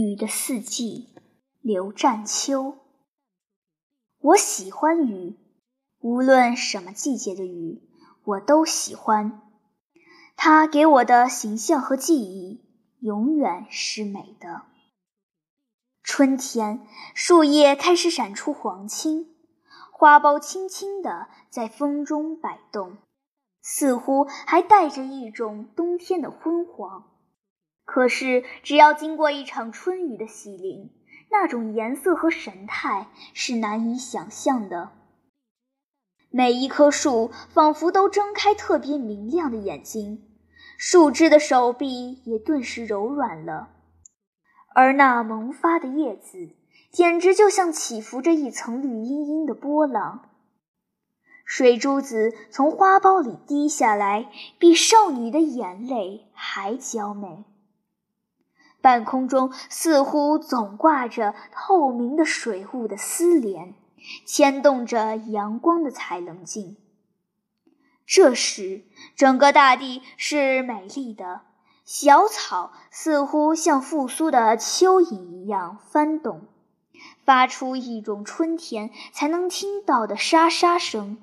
雨的四季，刘占秋。我喜欢雨，无论什么季节的雨，我都喜欢。它给我的形象和记忆，永远是美的。春天，树叶开始闪出黄青，花苞轻轻地在风中摆动，似乎还带着一种冬天的昏黄。可是，只要经过一场春雨的洗礼，那种颜色和神态是难以想象的。每一棵树仿佛都睁开特别明亮的眼睛，树枝的手臂也顿时柔软了，而那萌发的叶子简直就像起伏着一层绿茵茵的波浪。水珠子从花苞里滴下来，比少女的眼泪还娇美。半空中似乎总挂着透明的水雾的丝帘，牵动着阳光的彩棱镜。这时，整个大地是美丽的，小草似乎像复苏的蚯蚓一样翻动，发出一种春天才能听到的沙沙声。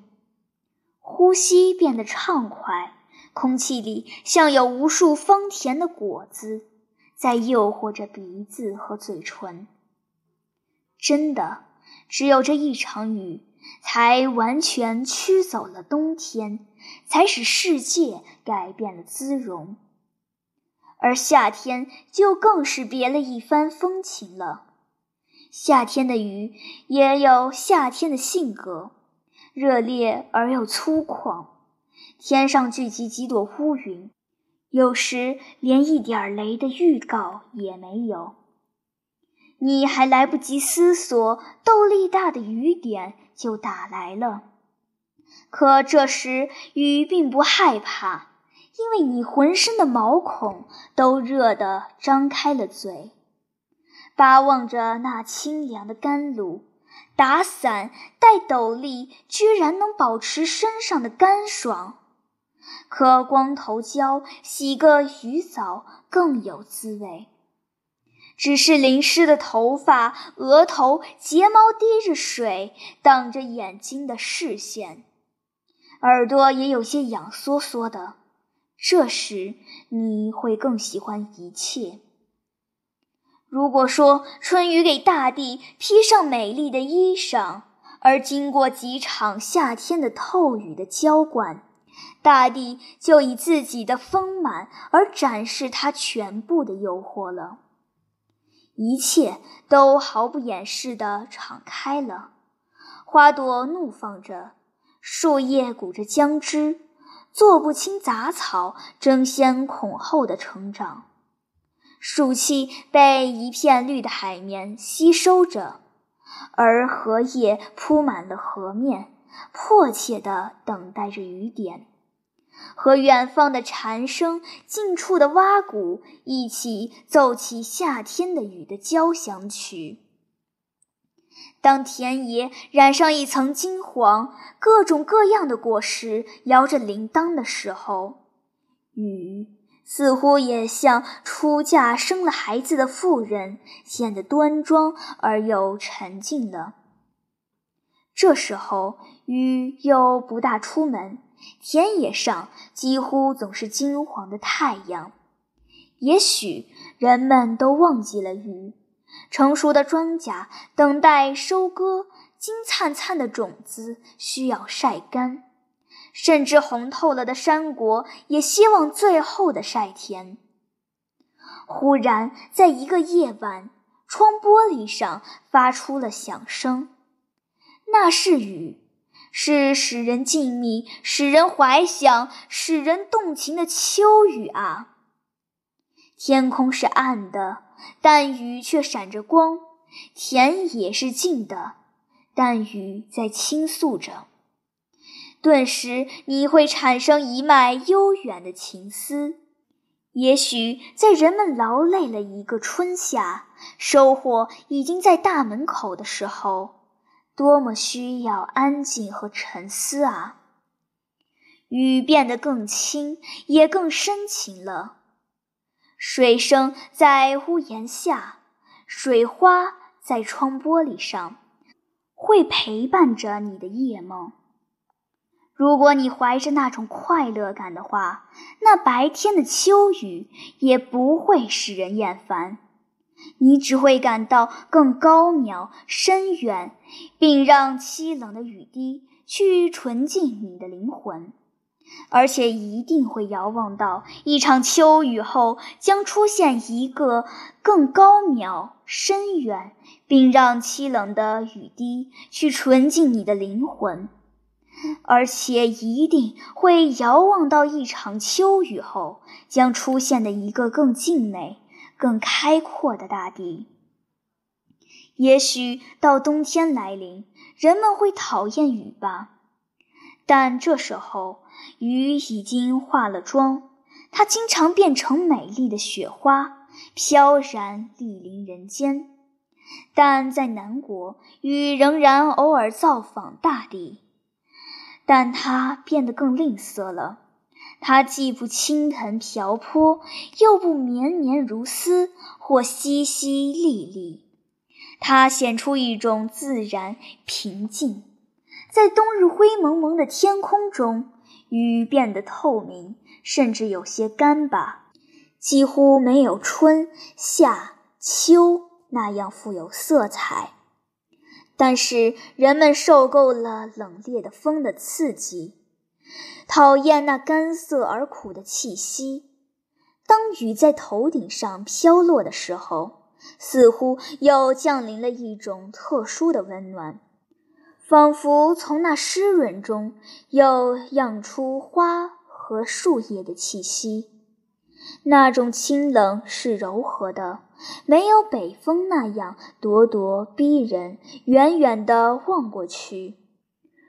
呼吸变得畅快，空气里像有无数芳甜的果子。在诱惑着鼻子和嘴唇。真的，只有这一场雨，才完全驱走了冬天，才使世界改变了姿容。而夏天就更是别了一番风情了。夏天的雨也有夏天的性格，热烈而又粗犷。天上聚集几朵乌云。有时连一点雷的预告也没有，你还来不及思索，豆粒大的雨点就打来了。可这时雨并不害怕，因为你浑身的毛孔都热得张开了嘴，巴望着那清凉的甘露。打伞戴斗笠，居然能保持身上的干爽。可光头浇洗个鱼澡更有滋味。只是淋湿的头发、额头、睫毛滴着水，挡着眼睛的视线，耳朵也有些痒缩缩的。这时你会更喜欢一切。如果说春雨给大地披上美丽的衣裳，而经过几场夏天的透雨的浇灌。大地就以自己的丰满而展示它全部的诱惑了，一切都毫不掩饰地敞开了，花朵怒放着，树叶鼓着浆汁，做不清杂草争先恐后的成长，暑气被一片绿的海绵吸收着，而荷叶铺满了河面。迫切地等待着雨点，和远方的蝉声、近处的蛙鼓一起奏起夏天的雨的交响曲。当田野染上一层金黄，各种各样的果实摇着铃铛的时候，雨似乎也像出嫁生了孩子的妇人，显得端庄而又沉静了。这时候雨又不大出门，田野上几乎总是金黄的太阳。也许人们都忘记了雨，成熟的庄稼等待收割，金灿灿的种子需要晒干，甚至红透了的山果也希望最后的晒甜。忽然，在一个夜晚，窗玻璃上发出了响声。那是雨，是使人静谧、使人怀想、使人动情的秋雨啊！天空是暗的，但雨却闪着光；田野是静的，但雨在倾诉着。顿时，你会产生一脉悠远的情思。也许，在人们劳累了一个春夏，收获已经在大门口的时候。多么需要安静和沉思啊！雨变得更轻，也更深情了。水声在屋檐下，水花在窗玻璃上，会陪伴着你的夜梦。如果你怀着那种快乐感的话，那白天的秋雨也不会使人厌烦，你只会感到更高渺深远，并让凄冷的雨滴去纯净你的灵魂。而且一定会遥望到一场秋雨后将出现一个更高渺深远，并让凄冷的雨滴去纯净你的灵魂。而且一定会遥望到一场秋雨后将出现的一个更静美、更开阔的大地。也许到冬天来临，人们会讨厌雨吧，但这时候雨已经化了妆，它经常变成美丽的雪花，飘然莅临人间。但在南国，雨仍然偶尔造访大地。但它变得更吝啬了，它既不倾盆瓢泼，又不绵绵如丝或淅淅沥沥，它显出一种自然平静。在冬日灰蒙蒙的天空中，雨变得透明，甚至有些干巴，几乎没有春夏秋那样富有色彩。但是人们受够了冷冽的风的刺激，讨厌那干涩而苦的气息。当雨在头顶上飘落的时候，似乎又降临了一种特殊的温暖，仿佛从那湿润中又漾出花和树叶的气息。那种清冷是柔和的，没有北风那样咄咄逼人。远远地望过去，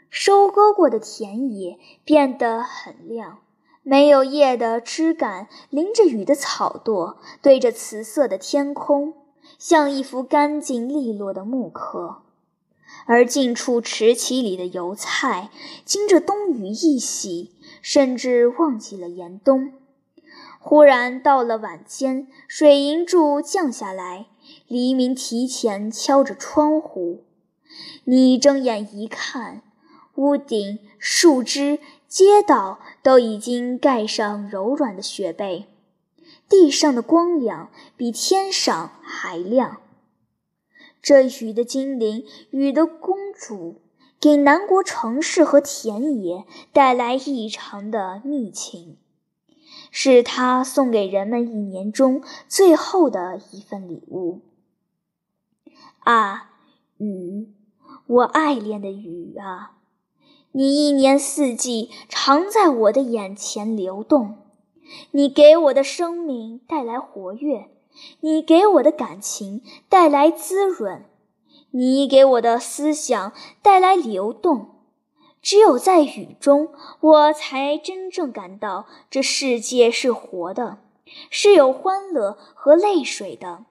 收割过的田野变得很亮，没有叶的枝干淋着雨的草垛，对着紫色的天空，像一幅干净利落的木刻。而近处池畦里的油菜，经着冬雨一洗，甚至忘记了严冬。忽然到了晚间，水银柱降下来，黎明提前敲着窗户。你睁眼一看，屋顶、树枝、街道都已经盖上柔软的雪被，地上的光亮比天上还亮。这雨的精灵，雨的公主，给南国城市和田野带来异常的密情。是她送给人们一年中最后的一份礼物。啊，雨，我爱恋的雨啊！你一年四季常在我的眼前流动，你给我的生命带来活跃，你给我的感情带来滋润，你给我的思想带来流动。只有在雨中，我才真正感到这世界是活的，是有欢乐和泪水的。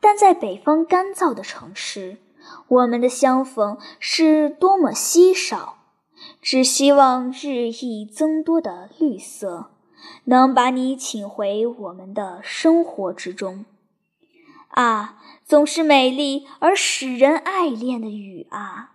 但在北方干燥的城市，我们的相逢是多么稀少！只希望日益增多的绿色能把你请回我们的生活之中。啊，总是美丽而使人爱恋的雨啊！